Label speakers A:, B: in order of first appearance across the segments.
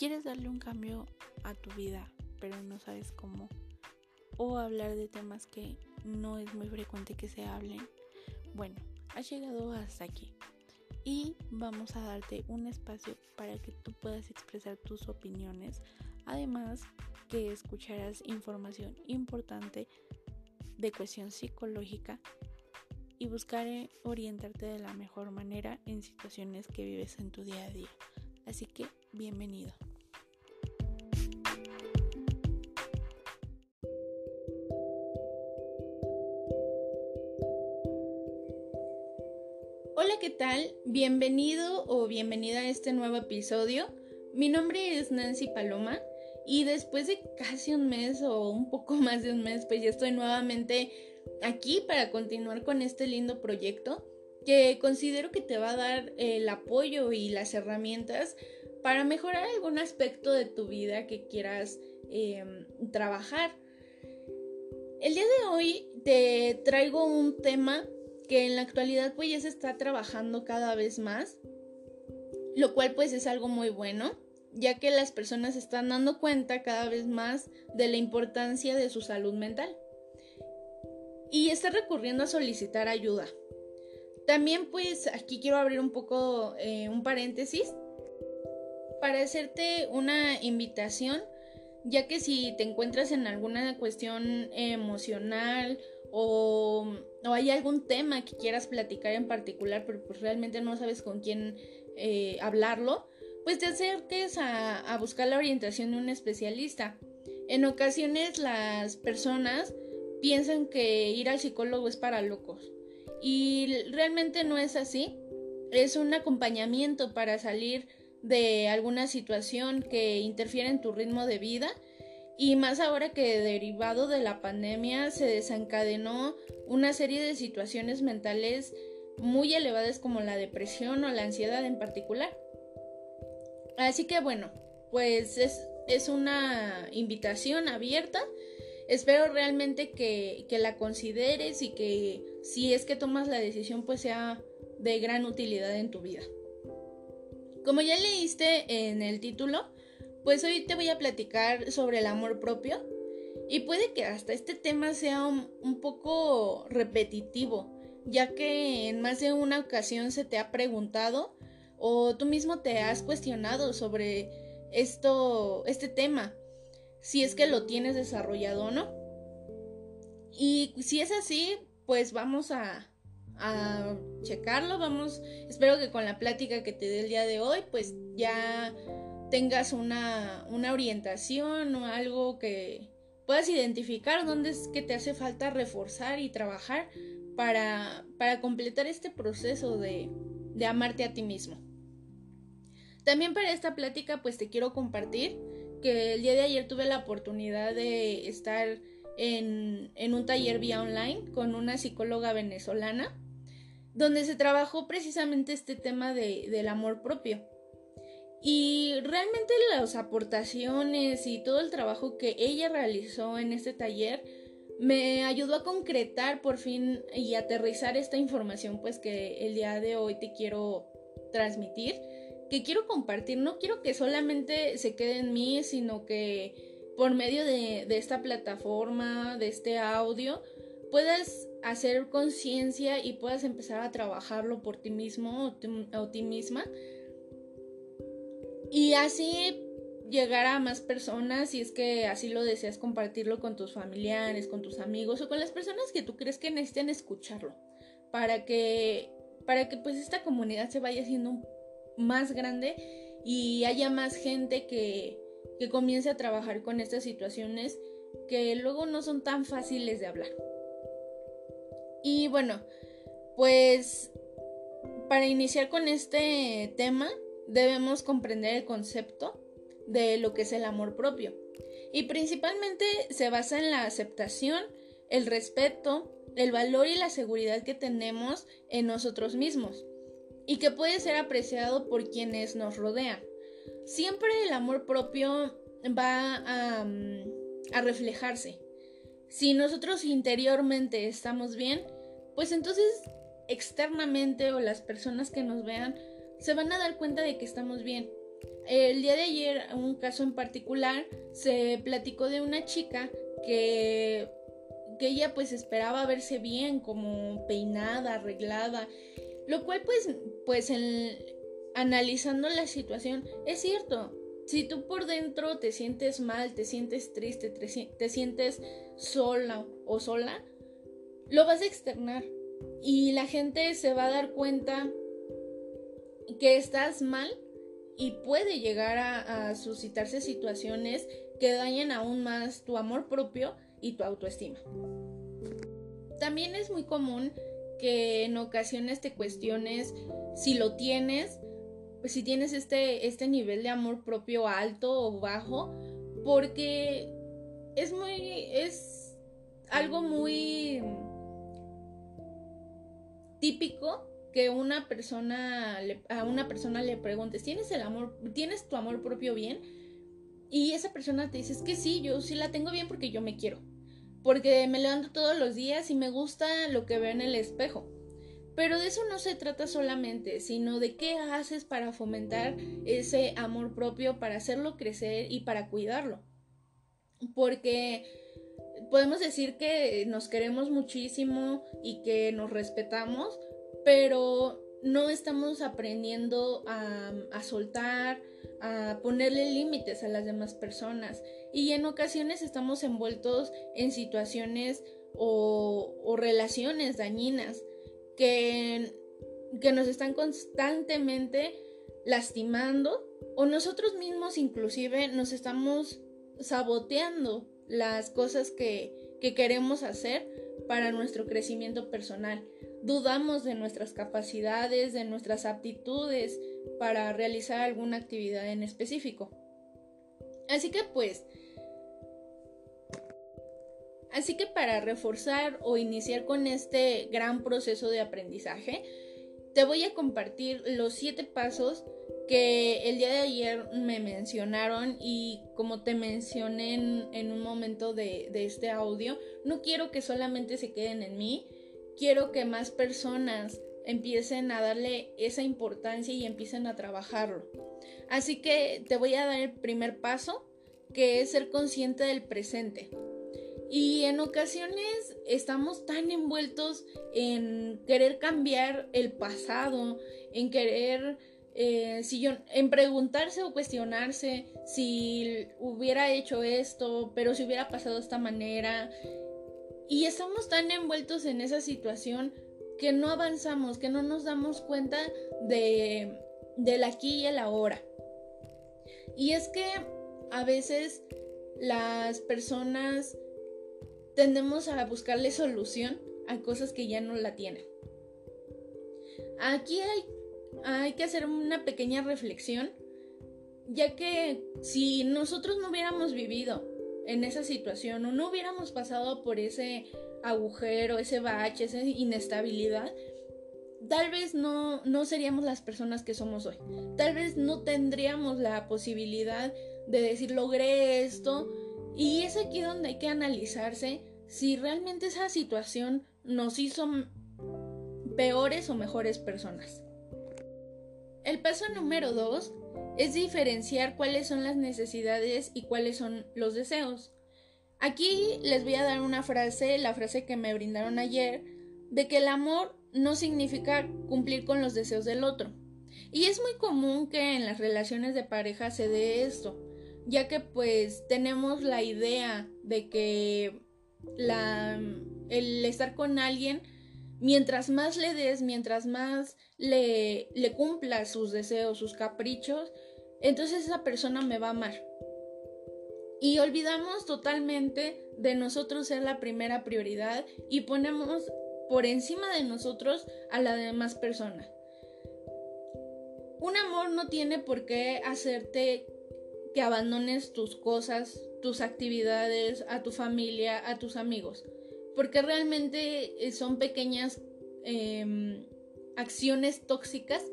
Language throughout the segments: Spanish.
A: quieres darle un cambio a tu vida, pero no sabes cómo, o hablar de temas que no es muy frecuente que se hablen, bueno, has llegado hasta aquí y vamos a darte un espacio para que tú puedas expresar tus opiniones, además que escucharás información importante de cuestión psicológica y buscaré orientarte de la mejor manera en situaciones que vives en tu día a día. Así que, bienvenido. Hola, ¿qué tal? Bienvenido o bienvenida a este nuevo episodio. Mi nombre es Nancy Paloma y después de casi un mes o un poco más de un mes, pues ya estoy nuevamente aquí para continuar con este lindo proyecto que considero que te va a dar el apoyo y las herramientas para mejorar algún aspecto de tu vida que quieras em, trabajar. El día de hoy te traigo un tema que en la actualidad pues ya se está trabajando cada vez más, lo cual pues es algo muy bueno, ya que las personas están dando cuenta cada vez más de la importancia de su salud mental y está recurriendo a solicitar ayuda. También pues aquí quiero abrir un poco eh, un paréntesis para hacerte una invitación, ya que si te encuentras en alguna cuestión emocional o, hay algún tema que quieras platicar en particular, pero pues realmente no sabes con quién eh, hablarlo, pues te acerques a, a buscar la orientación de un especialista. En ocasiones las personas piensan que ir al psicólogo es para locos. Y realmente no es así. Es un acompañamiento para salir de alguna situación que interfiere en tu ritmo de vida. Y más ahora que derivado de la pandemia se desencadenó una serie de situaciones mentales muy elevadas como la depresión o la ansiedad en particular. Así que bueno, pues es, es una invitación abierta espero realmente que, la consideres y que si es que tomas la decisión pues sea de gran utilidad en tu vida. Como ya leíste en el título, pues hoy te voy a platicar sobre el amor propio y puede que hasta este tema sea un, poco repetitivo, ya que en más de una ocasión se te ha preguntado o tú mismo te has cuestionado sobre esto, este tema si es que lo tienes desarrollado o no. Y si es así, pues vamos a, a checarlo, vamos, espero que con la plática que te dé el día de hoy, pues ya tengas una, una orientación o algo que puedas identificar dónde es que te hace falta reforzar y trabajar para, para completar este proceso de, de amarte a ti mismo. También para esta plática pues te quiero compartir que el día de ayer tuve la oportunidad de estar en, un taller vía online con una psicóloga venezolana, donde se trabajó precisamente este tema de, del amor propio. Y realmente las aportaciones y todo el trabajo que ella realizó en este taller me ayudó a concretar por fin y aterrizar esta información pues que el día de hoy te quiero transmitir que quiero compartir. No quiero que solamente se quede en mí, sino que por medio de, esta plataforma, de este audio, puedas hacer conciencia y puedas empezar a trabajarlo por ti mismo o, ti misma. Y así llegar a más personas si es que así lo deseas compartirlo con tus familiares, con tus amigos o con las personas que tú crees que necesiten escucharlo para que para que pues esta comunidad se vaya haciendo más grande y haya más gente que, que comience a trabajar con estas situaciones que luego no son tan fáciles de hablar. Y bueno, pues para iniciar con este tema debemos comprender el concepto de lo que es el amor propio. Y principalmente se basa en la aceptación, el respeto, el valor y la seguridad que tenemos en nosotros mismos y que puede ser apreciado por quienes nos rodean. Siempre el amor propio va a, mm, reflejarse. Si nosotros interiormente estamos bien, pues entonces externamente o las personas que nos vean se van a dar cuenta de que estamos bien. el día de ayer, un caso en particular, se platicó de una chica que, que ella pues esperaba verse bien, como peinada, arreglada, lo cual pues, pues analizando la situación, es cierto, si tú por dentro te sientes mal, te sientes triste, te, sientes sola o sola, lo vas a externar y la gente se va a dar cuenta que estás mal y puede llegar a, suscitarse situaciones que dañen aún más tu amor propio y tu autoestima. También es muy común que en ocasiones te cuestiones si lo tienes, si tienes este, este nivel de amor propio alto o bajo, porque es muy, es algo muy típico que una persona a una persona le preguntes, ¿tienes el amor, tienes tu amor propio bien? Y esa persona te dice, es que sí, yo sí la tengo bien porque yo me quiero. Porque me levanto todos los días y me gusta lo que veo en el espejo. Pero de eso no se trata solamente, sino de qué haces para fomentar ese amor propio, para hacerlo crecer y para cuidarlo. Porque podemos decir que nos queremos muchísimo y que nos respetamos, pero no estamos aprendiendo a, soltar, a ponerle límites a las demás personas. Y en ocasiones estamos envueltos en situaciones o, relaciones dañinas que, que nos están constantemente lastimando o nosotros mismos inclusive nos estamos saboteando las cosas que, que queremos hacer para nuestro crecimiento personal dudamos de nuestras capacidades, de nuestras aptitudes para realizar alguna actividad en específico. Así que pues, así que para reforzar o iniciar con este gran proceso de aprendizaje, te voy a compartir los siete pasos que el día de ayer me mencionaron y como te mencioné en, un momento de, este audio, no quiero que solamente se queden en mí, quiero que más personas empiecen a darle esa importancia y empiecen a trabajarlo. Así que te voy a dar el primer paso, que es ser consciente del presente. Y en ocasiones estamos tan envueltos en querer cambiar el pasado, en querer, eh, si yo, en preguntarse o cuestionarse si hubiera hecho esto, pero si hubiera pasado de esta manera, y estamos tan envueltos en esa situación que no avanzamos, que no nos damos cuenta de, del aquí y el ahora. Y es que a veces las personas tendemos a buscarle solución a cosas que ya no la tienen. Aquí hay, hay que hacer una pequeña reflexión, ya que si nosotros no hubiéramos vivido en esa situación o no hubiéramos pasado por ese agujero, ese bache, esa inestabilidad, tal vez no, no seríamos las personas que somos hoy. Tal vez no tendríamos la posibilidad de decir logré esto. Y es aquí donde hay que analizarse si realmente esa situación nos hizo peores o mejores personas. El paso número dos es diferenciar cuáles son las necesidades y cuáles son los deseos. Aquí les voy a dar una frase, la frase que me brindaron ayer, de que el amor no significa cumplir con los deseos del otro. Y es muy común que en las relaciones de pareja se dé esto, ya que pues tenemos la idea de que la, el estar con alguien mientras más le des, mientras más le, le cumpla sus deseos, sus caprichos, entonces esa persona me va a amar. Y olvidamos totalmente de nosotros ser la primera prioridad y ponemos por encima de nosotros a la demás persona. Un amor no tiene por qué hacerte que abandones tus cosas, tus actividades, a tu familia, a tus amigos porque realmente eh, son pequeñas em, acciones tóxicas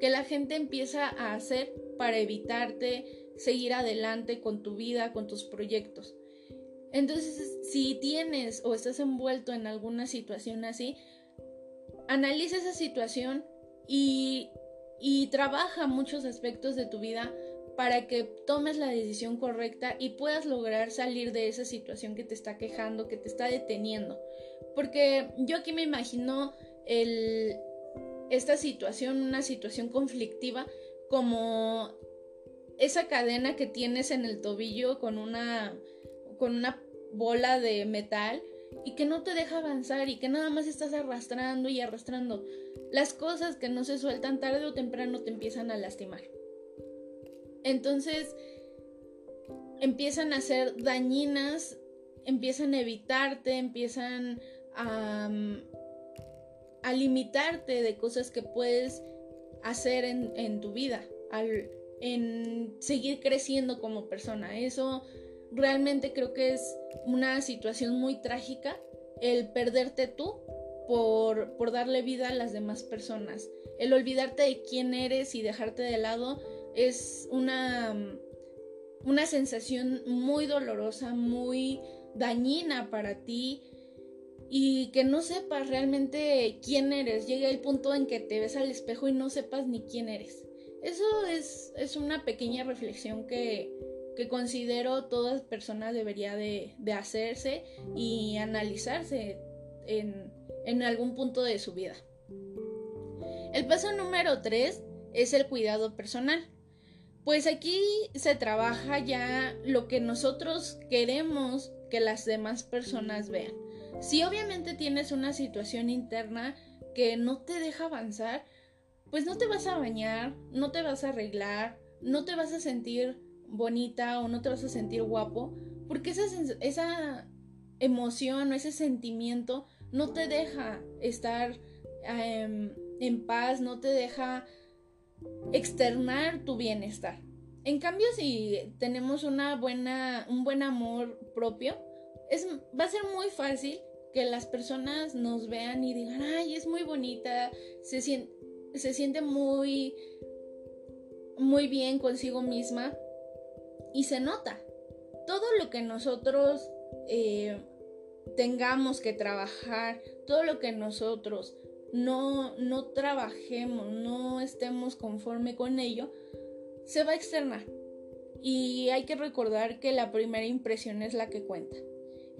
A: que la gente empieza a hacer para evitarte seguir adelante con tu vida, con tus proyectos. Entonces, si tienes o estás envuelto en alguna situación así, analiza esa situación y, y trabaja muchos aspectos de tu vida para que tomes la decisión correcta y puedas lograr salir de esa situación que te está quejando, que te está deteniendo. Porque yo aquí me imagino esta situación, una situación conflictiva, como esa cadena que tienes en el tobillo con una, con una bola de metal y que no te deja avanzar y que nada más estás arrastrando y arrastrando. Las cosas que no se sueltan tarde o temprano te empiezan a lastimar. Entonces empiezan a ser dañinas, empiezan a evitarte, empiezan a, a limitarte de cosas que puedes hacer en, tu vida, al, en seguir creciendo como persona. Eso realmente creo que es una situación muy trágica, el perderte tú por darle vida a las demás personas. El olvidarte de quién eres y dejarte de lado es una, una sensación muy dolorosa, muy dañina para ti y que no sepas realmente quién eres. Llega el punto en que te ves al espejo y no sepas ni quién eres. Eso es, es una pequeña reflexión que, que considero todas personas debería de, de hacerse y analizarse en, en, algún punto de su vida. El paso número 3 es el cuidado personal. Pues aquí se trabaja ya lo que nosotros queremos que las demás personas vean. Si obviamente tienes una situación interna que no te deja avanzar, pues no te vas a bañar, no te vas a arreglar, no te vas a sentir bonita o no te vas a sentir guapo, porque esa, esa emoción o ese sentimiento no te deja estar em, en paz, no te deja externar tu bienestar. En cambio, si tenemos una buena, un buen amor propio, es, va a ser muy fácil que las personas nos vean y digan, ay, es muy bonita, se, siente, se siente muy, muy bien consigo misma y se nota. Todo lo que nosotros eh, tengamos que trabajar, todo lo que nosotros no, no trabajemos, no estemos conforme con ello, se va a externar. Y hay que recordar que la primera impresión es la que cuenta.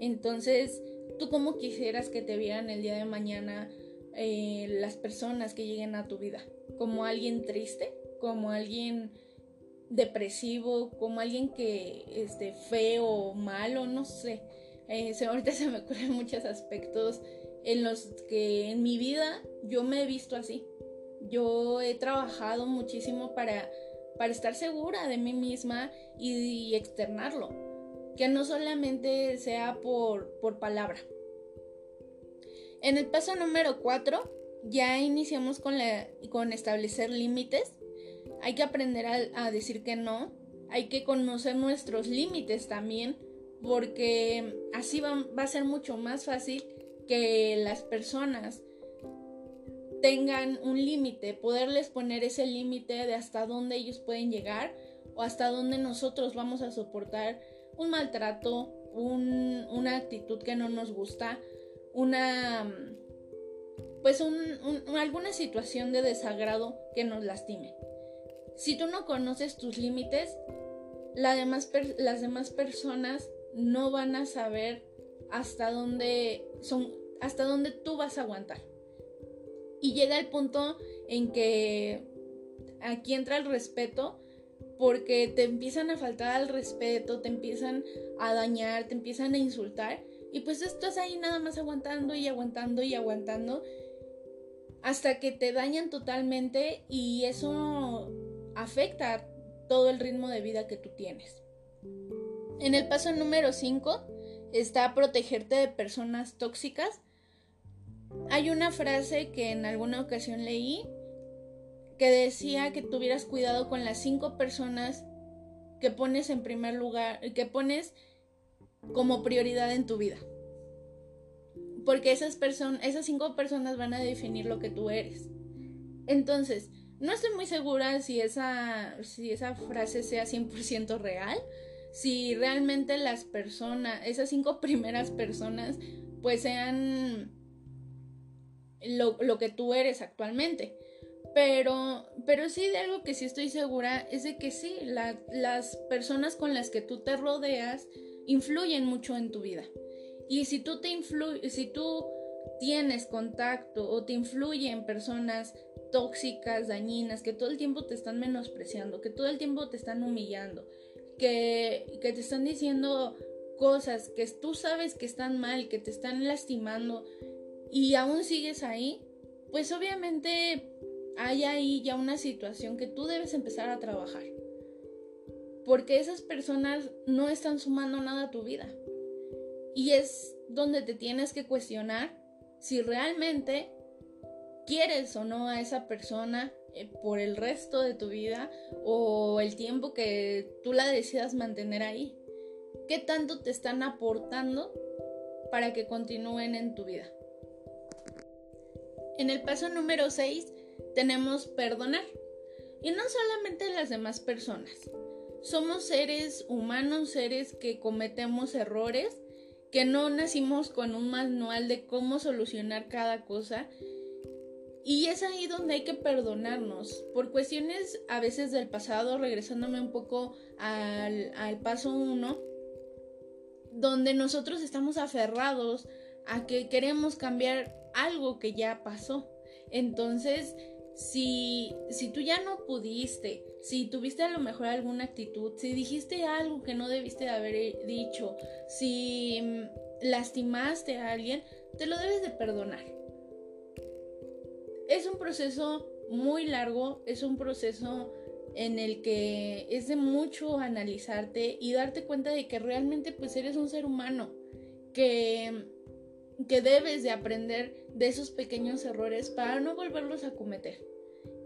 A: Entonces, ¿tú cómo quisieras que te vieran el día de mañana eh, las personas que lleguen a tu vida? ¿Como alguien triste? ¿Como alguien depresivo? ¿Como alguien que esté feo malo? No sé. Eh, ahorita se me ocurren muchos aspectos en los que en mi vida yo me he visto así. Yo he trabajado muchísimo para para estar segura de mí misma y, externarlo. Que no solamente sea por, por palabra. En el paso número 4 ya iniciamos con, la, con establecer límites. Hay que aprender a, a decir que no. Hay que conocer nuestros límites también. Porque así va, va a ser mucho más fácil que las personas tengan un límite, poderles poner ese límite de hasta dónde ellos pueden llegar o hasta dónde nosotros vamos a soportar un maltrato, una actitud que no nos gusta, una pues alguna situación de desagrado que nos lastime. Si tú no conoces tus límites, las demás personas no van a saber hasta dónde son, hasta dónde tú vas a aguantar. Y llega el punto en que aquí entra el respeto porque te empiezan a faltar al respeto, te empiezan a dañar, te empiezan a insultar y pues estás ahí nada más aguantando y aguantando y aguantando hasta que te dañan totalmente y eso afecta todo el ritmo de vida que tú tienes. En el paso número 5 está protegerte de personas tóxicas hay una frase que en alguna ocasión leí que decía que tuvieras cuidado con las cinco personas que pones en primer lugar, que pones como prioridad en tu vida. Porque esas, esas cinco personas van a definir lo que tú eres. Entonces, no estoy muy segura si esa, si esa frase sea 100% real, si realmente las personas, esas cinco primeras personas, pues sean lo, que tú eres actualmente. Pero, pero sí de algo que sí estoy segura es de que sí, las personas con las que tú te rodeas influyen mucho en tu vida. Y si tú te influ si tú tienes contacto o te influyen personas tóxicas, dañinas, que todo el tiempo te están menospreciando, que todo el tiempo te están humillando, que, te están diciendo cosas que tú sabes que están mal, que te están lastimando y aún sigues ahí, pues obviamente hay ahí ya una situación que tú debes empezar a trabajar. Porque esas personas no están sumando nada a tu vida. Y es donde te tienes que cuestionar si realmente quieres o no a esa persona eh, por el resto de tu vida o el tiempo que tú la decidas mantener ahí. ¿Qué tanto te están aportando para que continúen en tu vida? En el paso número 6 tenemos perdonar. Y no solamente las demás personas. Somos seres humanos, seres que cometemos errores, que no nacimos con un manual de cómo solucionar cada cosa. Y es ahí donde hay que perdonarnos. Por cuestiones a veces del pasado, regresándome un poco al, paso 1, donde nosotros estamos aferrados a que queremos cambiar algo que ya pasó. Entonces, si, si tú ya no pudiste, si tuviste a lo mejor alguna actitud, si dijiste algo que no debiste de haber dicho, si mm, lastimaste a alguien, te lo debes de perdonar. Es un proceso muy largo, es un proceso en el que es de mucho analizarte y darte cuenta de que realmente pues eres un ser humano, que que debes de aprender de esos pequeños errores para no volverlos a cometer.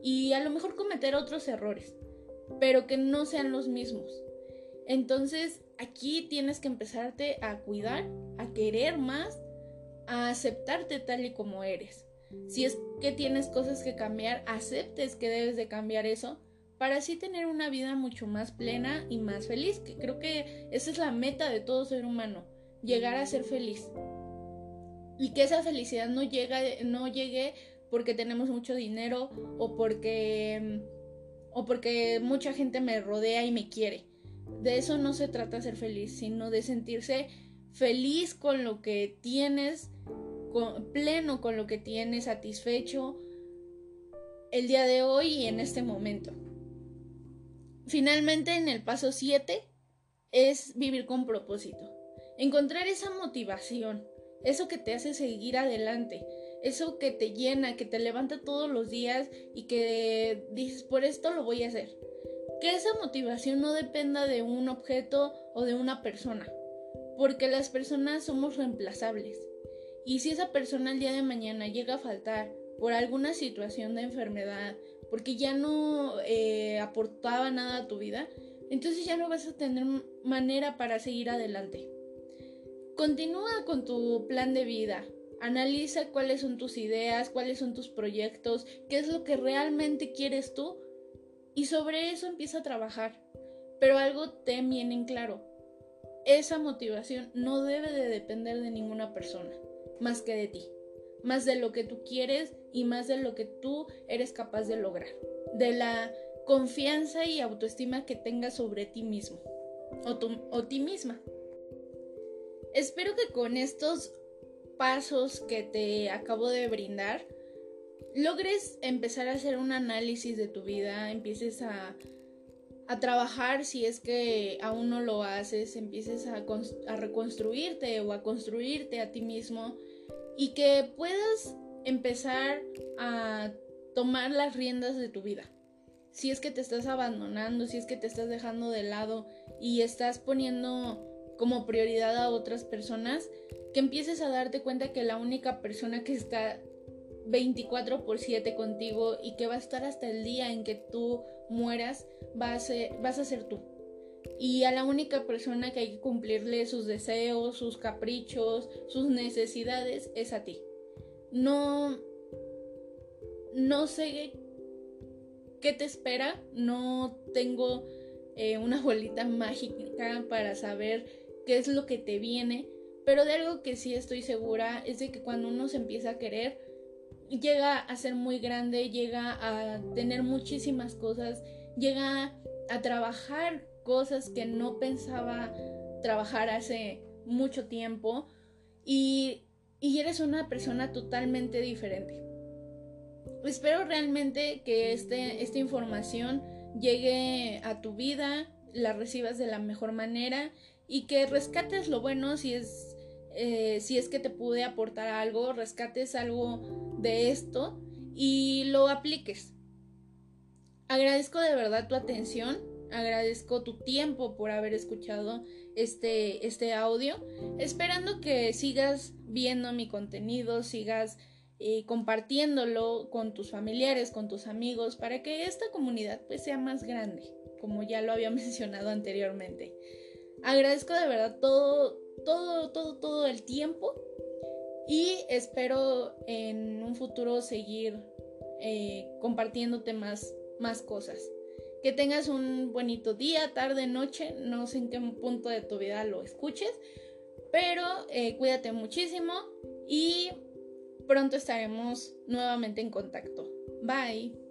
A: Y a lo mejor cometer otros errores, pero que no sean los mismos. Entonces aquí tienes que empezarte a cuidar, a querer más, a aceptarte tal y como eres. Si es que tienes cosas que cambiar, aceptes que debes de cambiar eso para así tener una vida mucho más plena y más feliz, que creo que esa es la meta de todo ser humano, llegar a ser feliz y que esa felicidad no, llega, no llegue porque tenemos mucho dinero o porque, o porque mucha gente me rodea y me quiere. De eso no se trata ser feliz, sino de sentirse feliz con lo que tienes, pleno con lo que tienes, satisfecho el día de hoy y en este momento. Finalmente, en el paso 7 es vivir con propósito. Encontrar esa motivación eso que te hace seguir adelante, eso que te llena, que te levanta todos los días y que dices, por esto lo voy a hacer. Que esa motivación no dependa de un objeto o de una persona, porque las personas somos reemplazables. Y si esa persona el día de mañana llega a faltar por alguna situación de enfermedad, porque ya no eh, aportaba nada a tu vida, entonces ya no vas a tener manera para seguir adelante. Continúa con tu plan de vida. Analiza cuáles son tus ideas, cuáles son tus proyectos, qué es lo que realmente quieres tú y sobre eso empieza a trabajar. Pero algo ten bien en claro. Esa motivación no debe de depender de ninguna persona, más que de ti, más de lo que tú quieres y más de lo que tú eres capaz de lograr, de la confianza y autoestima que tengas sobre ti mismo o, o ti misma. Espero que con estos pasos que te acabo de brindar, logres empezar a hacer un análisis de tu vida, empieces a, trabajar si es que aún no lo haces, empieces a, a reconstruirte o a construirte a ti mismo y que puedas empezar a tomar las riendas de tu vida. Si es que te estás abandonando, si es que te estás dejando de lado y estás poniendo como prioridad a otras personas, que empieces a darte cuenta que la única persona que está 24 por 7 contigo y que va a estar hasta el día en que tú mueras, va a vas a ser tú. Y a la única persona que hay que cumplirle sus deseos, sus caprichos, sus necesidades es a ti. No, no sé qué te espera, no tengo eh, una bolita mágica para saber qué es lo que te viene, pero de algo que sí estoy segura es de que cuando uno se empieza a querer, llega a ser muy grande, llega a tener muchísimas cosas, llega a trabajar cosas que no pensaba trabajar hace mucho tiempo y, y eres una persona totalmente diferente. Espero realmente que este, esta información llegue a tu vida, la recibas de la mejor manera y que rescates lo bueno si es, eh, si es que te pude aportar algo, rescates algo de esto y lo apliques. Agradezco de verdad tu atención, agradezco tu tiempo por haber escuchado este, este audio, esperando que sigas viendo mi contenido, sigas eh, compartiéndolo con tus familiares, con tus amigos, para que esta comunidad pues sea más grande, como ya lo había mencionado anteriormente. Agradezco de verdad todo, todo, todo, todo el tiempo y espero en un futuro seguir eh, compartiéndote más, cosas. Que tengas un bonito día, tarde, noche, no sé en qué punto de tu vida lo escuches, pero eh, cuídate muchísimo y pronto estaremos nuevamente en contacto. Bye.